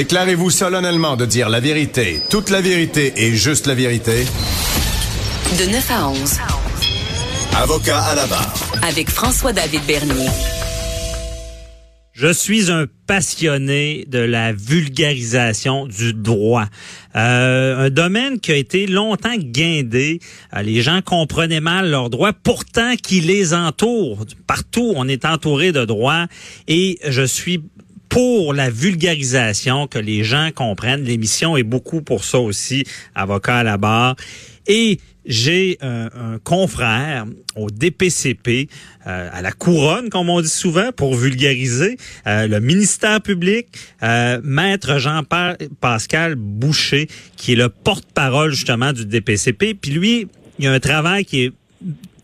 Déclarez-vous solennellement de dire la vérité, toute la vérité et juste la vérité. De 9 à 11. Avocat à la barre. Avec François-David Bernier. Je suis un passionné de la vulgarisation du droit. Euh, un domaine qui a été longtemps guindé. Euh, les gens comprenaient mal leurs droits, pourtant qui les entourent. Partout, on est entouré de droits et je suis pour la vulgarisation, que les gens comprennent. L'émission est beaucoup pour ça aussi, avocat à la barre. Et j'ai un, confrère au DPCP, euh, à la couronne, comme on dit souvent, pour vulgariser, euh, le ministère public, euh, maître Jean-Pascal Boucher, qui est le porte-parole justement du DPCP. Puis lui, il y a un travail qui est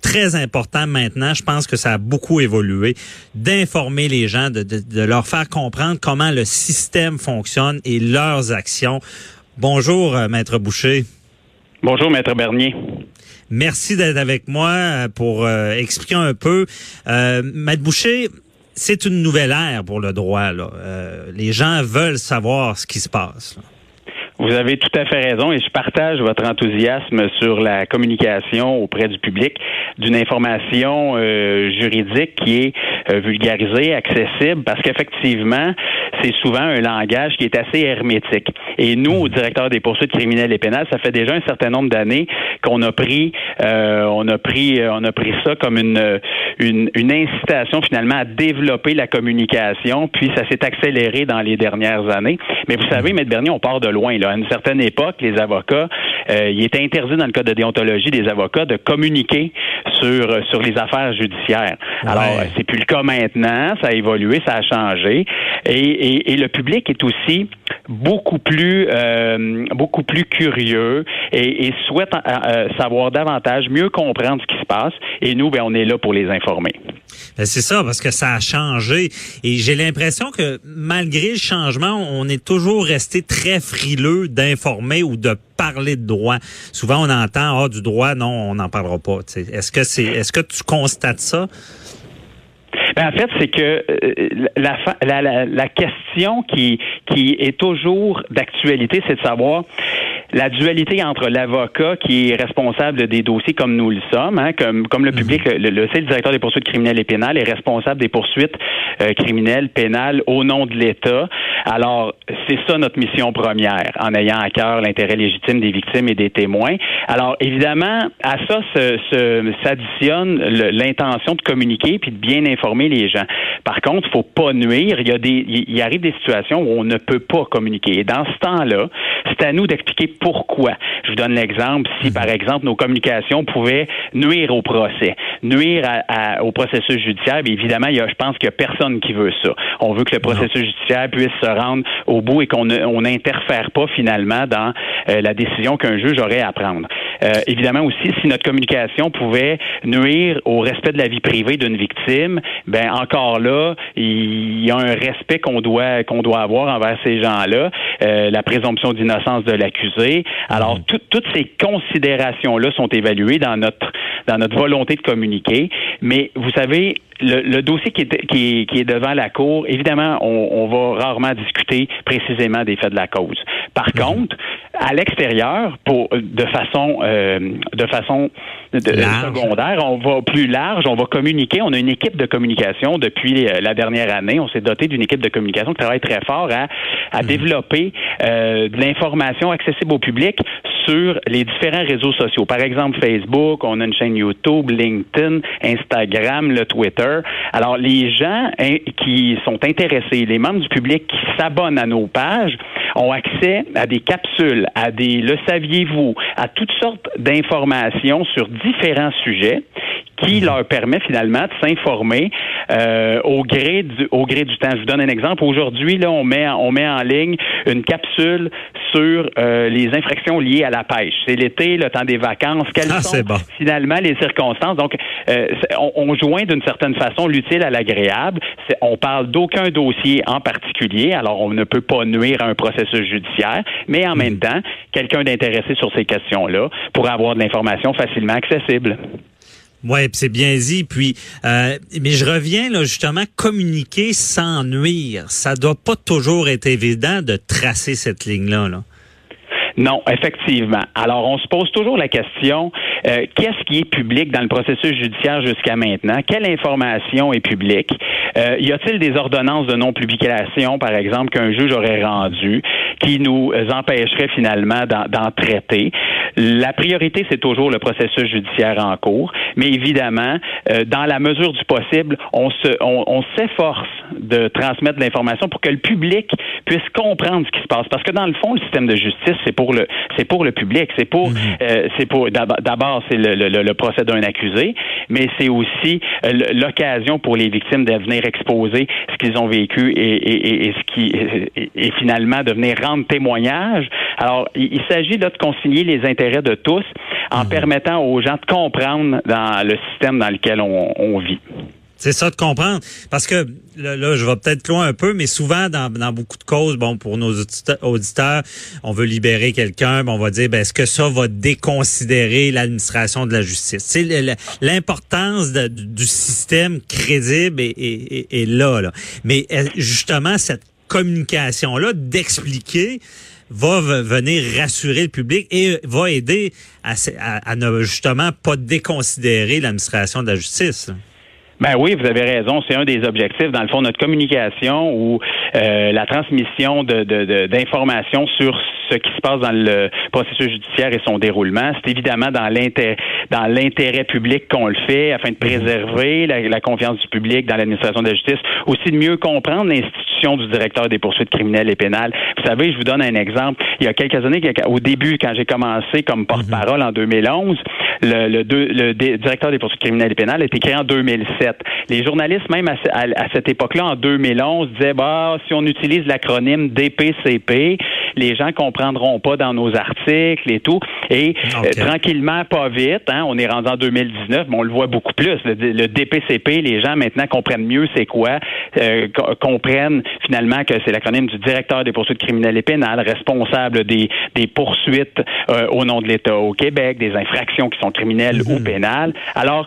très important maintenant, je pense que ça a beaucoup évolué, d'informer les gens, de, de, leur faire comprendre comment le système fonctionne et leurs actions. Bonjour, euh, Maître Boucher. Bonjour, Maître Bernier. Merci d'être avec moi euh, pour euh, expliquer un peu. Maître Boucher, c'est une nouvelle ère pour le droit. Là. les gens veulent savoir ce qui se passe. Vous avez tout à fait raison et je partage votre enthousiasme sur la communication auprès du public d'une information euh, juridique qui est euh, vulgarisée, accessible, parce qu'effectivement, c'est souvent un langage qui est assez hermétique. Et nous, au directeur des poursuites criminelles et pénales, ça fait déjà un certain nombre d'années qu'on a pris, euh, on a pris, on a pris ça comme une, une, une incitation finalement à développer la communication. Puis ça s'est accéléré dans les dernières années. Mais vous savez, M. Bernier, on part de loin là à une certaine époque, les avocats, euh, il était interdit dans le code de déontologie des avocats de communiquer sur euh, sur les affaires judiciaires. Alors, c'est plus le cas maintenant, ça a évolué, ça a changé, et, et, le public est aussi beaucoup plus euh, beaucoup plus curieux et, et souhaite savoir davantage, mieux comprendre ce qui se passe. Et nous, ben, on est là pour les informer. Ben, c'est ça, parce que ça a changé. Et j'ai l'impression que malgré le changement, on est toujours resté très frileux d'informer ou de parler de droit. Souvent, on entend, ah, du droit, non, on n'en parlera pas. Est-ce que c'est, est-ce que tu constates ça? Ben, en fait, c'est que euh, la, la, la, question qui, qui est toujours d'actualité, c'est de savoir la dualité entre l'avocat qui est responsable des dossiers comme nous le sommes, hein, comme, comme le public, mhm. le, le, le, directeur des poursuites criminelles et pénales est responsable des poursuites euh, criminelles, pénales au nom de l'État. Alors, c'est ça notre mission première, en ayant à cœur l'intérêt légitime des victimes et des témoins. Alors, évidemment, à ça s'additionne l'intention de communiquer puis de bien informer les gens. Par contre, il faut pas nuire. Il y a des, il arrive des situations où on ne peut pas communiquer. Et dans ce temps-là, c'est à nous d'expliquer pourquoi. Je vous donne l'exemple. Si, par exemple, nos communications pouvaient nuire au procès, nuire au processus judiciaire, bien évidemment, il y a, je pense qu'il n'y a personne qui veut ça. On veut que le processus judiciaire puisse se rendre au bout et qu'on n'interfère pas finalement dans euh, la décision qu'un juge aurait à prendre. Euh, évidemment aussi, si notre communication pouvait nuire au respect de la vie privée d'une victime, ben encore là, il y a un respect qu'on doit qu'on doit avoir envers ces gens-là, euh, la présomption d'innocence de l'accusé. Alors mhm. toutes ces considérations là sont évaluées dans notre dans notre volonté de communiquer. Mais vous savez, le, dossier qui est, qui, est, devant la Cour, évidemment, on, va rarement discuter précisément des faits de la cause. Par mhm. contre, à l'extérieur, pour de façon euh, de façon secondaire, on va plus large, on va communiquer. On a une équipe de communication depuis euh, la dernière année. On s'est doté d'une équipe de communication qui travaille très fort à, à mhm. développer euh, de l'information accessible au public sur les différents réseaux sociaux. Par exemple, Facebook, on a une chaîne YouTube, LinkedIn, Instagram, le Twitter. Alors, les gens hein, qui sont intéressés, les membres du public qui s'abonnent à nos pages, ont accès à des capsules, à des le saviez-vous, à toutes sortes d'informations sur différents sujets qui leur permet finalement de s'informer euh, au gré du au gré du temps. Je vous donne un exemple. Aujourd'hui, là, on met on met en ligne une capsule sur euh, les infractions liées à la pêche. C'est l'été, le temps des vacances. Quelles ah, sont finalement les circonstances? Donc, euh, on, on, joint d'une certaine façon l'utile à l'agréable. On parle d'aucun dossier en particulier. Alors, on ne peut pas nuire à un processus judiciaire, mais en même hmm. temps, quelqu'un d'intéressé sur ces questions-là pourra avoir de l'information facilement accessible. Oui, c'est bien dit. Puis, euh, mais je reviens là justement communiquer sans nuire. Ça doit pas toujours être évident de tracer cette ligne là. là. Non, effectivement. Alors, on se pose toujours la question euh, qu'est-ce qui est public dans le processus judiciaire jusqu'à maintenant? Quelle information est publique? Euh, Y a-t-il des ordonnances de non-publication, par exemple, qu'un juge aurait rendues qui nous empêcherait finalement d'en traiter? La priorité, c'est toujours le processus judiciaire en cours, mais évidemment, euh, dans la mesure du possible, on se, on, s'efforce de transmettre de l'information pour que le public puisse comprendre ce qui se passe. Parce que dans le fond, le système de justice, c'est pour le, c'est pour le public, c'est pour, mm-hmm. c'est pour d'abord c'est le, procès d'un accusé, mais c'est aussi euh, l'occasion pour les victimes de venir exposer ce qu'ils ont vécu et, ce qui et, finalement de venir rendre témoignage. Alors, il, s'agit de concilier les intérêts de tous en mhm. permettant aux gens de comprendre dans le système dans lequel on vit. C'est ça de comprendre. Parce que là, je vais peut-être loin un peu, mais souvent dans, beaucoup de causes, bon, pour nos auditeurs, on veut libérer quelqu'un, on va dire ben, est-ce que ça va déconsidérer l'administration de la justice? C'est l'importance du système crédible est, là, là. Mais euh, justement, cette communication-là, d'expliquer va venir rassurer le public et va aider à ne justement pas déconsidérer l'administration de la justice. Ben oui, vous avez raison. C'est un des objectifs, dans le fond, notre communication ou euh, la transmission d'informations de, sur ce qui se passe dans le processus judiciaire et son déroulement. C'est évidemment dans l'intérêt dans l'intérêt public qu'on le fait afin de mhm. préserver la, confiance du public dans l'administration de la justice, aussi de mieux comprendre l'institution du directeur des poursuites criminelles et pénales. Vous savez, je vous donne un exemple. Il y a quelques années, au début, quand j'ai commencé comme porte-parole en 2011, le, le, le, directeur des poursuites criminelles et pénales a été créé en 2007. Les journalistes, même à, cette époque-là, en 2011, disaient, bah, si on utilise l'acronyme DPCP, les gens comprendront pas dans nos articles et tout. Et euh, tranquillement, pas vite, hein, on est rendu en 2019, mais on le voit beaucoup plus. Le, DPCP, les gens maintenant comprennent mieux c'est quoi, euh, comprennent finalement que c'est l'acronyme du directeur des poursuites criminelles et pénales, responsable des, des poursuites euh, au nom de l'État au Québec, des infractions qui sont ou mhm. pénales. Alors,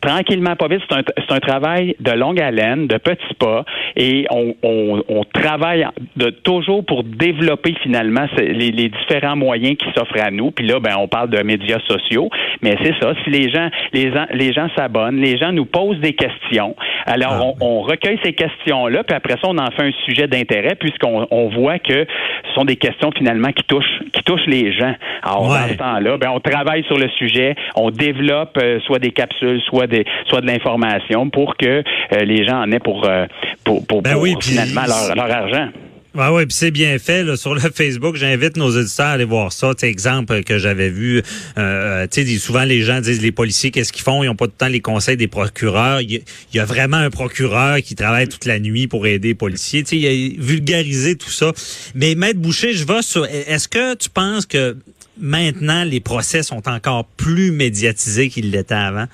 tranquillement, pas vite, c'est un, un, travail de longue haleine, de petits pas, et on, on, on travaille de, toujours pour développer finalement les, les, différents moyens qui s'offrent à nous. Puis là, ben, on parle de médias sociaux, mais c'est ça. Si les gens, les, les gens s'abonnent, les gens nous posent des questions. Alors, ah, on, on, recueille ces questions-là, puis après ça, on en fait un sujet d'intérêt, puisqu'on on voit que ce sont des questions finalement qui touchent, qui touchent les gens. Alors, dans ce temps-là, ben, on travaille sur le sujet, on développe euh, soit des capsules, soit des, soit de l'information pour que euh, les gens en aient pour, euh, pour, pour, ben finalement leur, leur argent. Ah oui, puis c'est bien fait là, sur le Facebook. J'invite nos auditeurs à aller voir ça. C'est exemple que j'avais vu. Euh, souvent les gens disent les policiers qu'est-ce qu'ils font? Ils ont pas tout le temps les conseils des procureurs. Il y, a vraiment un procureur qui travaille toute la nuit pour aider les policiers. Il a vulgarisé tout ça. Mais maître Boucher, je vais sur. Est-ce que tu penses que maintenant les procès sont encore plus médiatisés qu'ils l'étaient avant.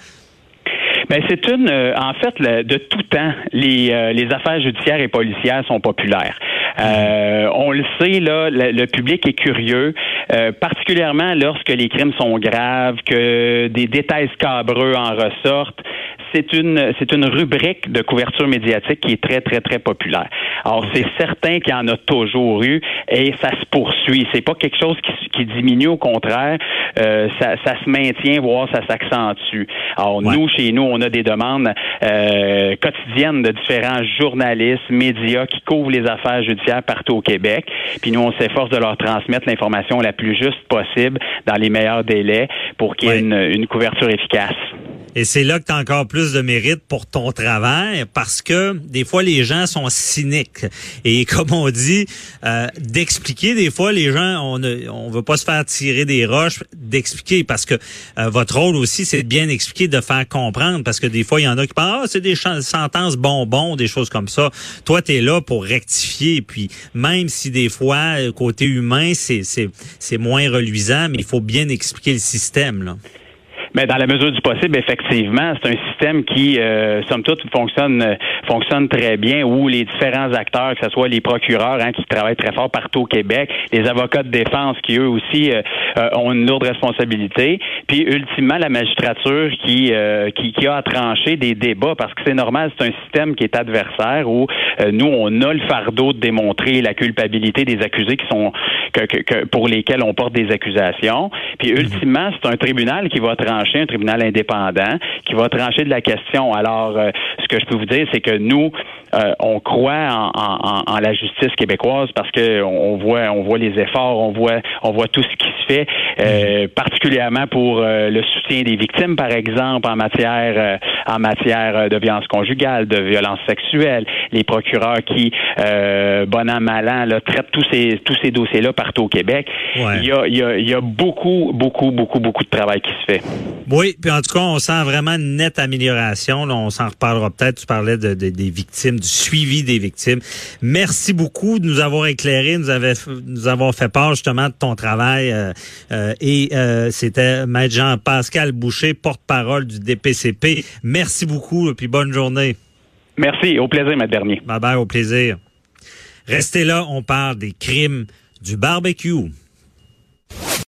Ben c'est une, euh, en fait, de tout temps, les, euh, les affaires judiciaires et policières sont populaires. Euh, on le sait, là, le, public est curieux, particulièrement lorsque les crimes sont graves, que des détails scabreux en ressortent c'est une c'est une rubrique de couverture médiatique qui est très très très populaire. Alors c'est certain qu'il y en a toujours eu et ça se poursuit. C'est pas quelque chose qui, qui diminue au contraire, euh, ça, ça, se maintient voire ça s'accentue. Alors nous chez nous on a des demandes euh, quotidiennes de différents journalistes, médias qui couvrent les affaires judiciaires partout au Québec. Puis nous on s'efforce de leur transmettre l'information la plus juste possible dans les meilleurs délais pour qu'il y ait une, une couverture efficace. Et c'est là que tu as encore plus de mérite pour ton travail parce que des fois les gens sont cyniques. Et comme on dit, euh, d'expliquer, des fois les gens, on ne on veut pas se faire tirer des roches, d'expliquer parce que euh, votre rôle aussi, c'est de bien expliquer, de faire comprendre parce que des fois il y en a qui pensent, ah, c'est des sentences bonbons, des choses comme ça. Toi, tu es là pour rectifier. Puis même si des fois, côté humain, c'est, c'est, c'est moins reluisant, mais il faut bien expliquer le système. Là. Mais dans la mesure du possible, effectivement, c'est un système qui, euh, somme toute, fonctionne euh, fonctionne très bien, où les différents acteurs, que ce soit les procureurs hein, qui travaillent très fort partout au Québec, les avocats de défense qui, eux aussi, euh, euh, ont une lourde responsabilité, puis ultimement, la magistrature qui, qui, qui, a à trancher des débats, parce que c'est normal, c'est un système qui est adversaire, où nous, on a le fardeau de démontrer la culpabilité des accusés qui sont que, que, pour lesquels on porte des accusations. Puis ultimement, c'est un tribunal qui va trancher, un tribunal indépendant, qui va trancher de la question. Alors, euh, ce que je peux vous dire, c'est que nous, euh, on croit en, en, en, la justice québécoise parce que on voit, on voit les efforts, on voit, on voit tout ce qui se fait, euh, particulièrement pour le soutien des victimes, par exemple, en matière, en matière de violence conjugale, de violence sexuelle, les procureurs qui, bon an mal an, là, traitent tous ces tous ces dossiers-là partout au Québec. Il, y a, il, y a, il y a beaucoup, beaucoup, beaucoup, beaucoup de travail qui se fait. Oui, puis en tout cas, on sent vraiment une nette amélioration. Là, on s'en reparlera peut-être. Tu parlais de, de, des victimes, du suivi des victimes. Merci beaucoup de nous avoir éclairé, nous, avait, nous avoir fait part justement de ton travail. Euh, euh, et euh, c'était Maître Jean-Pascal Boucher, porte-parole du DPCP. Merci beaucoup, puis bonne journée. Merci, au plaisir, Maître Bernier. Bye bye, au plaisir. Restez là, on parle des crimes du barbecue.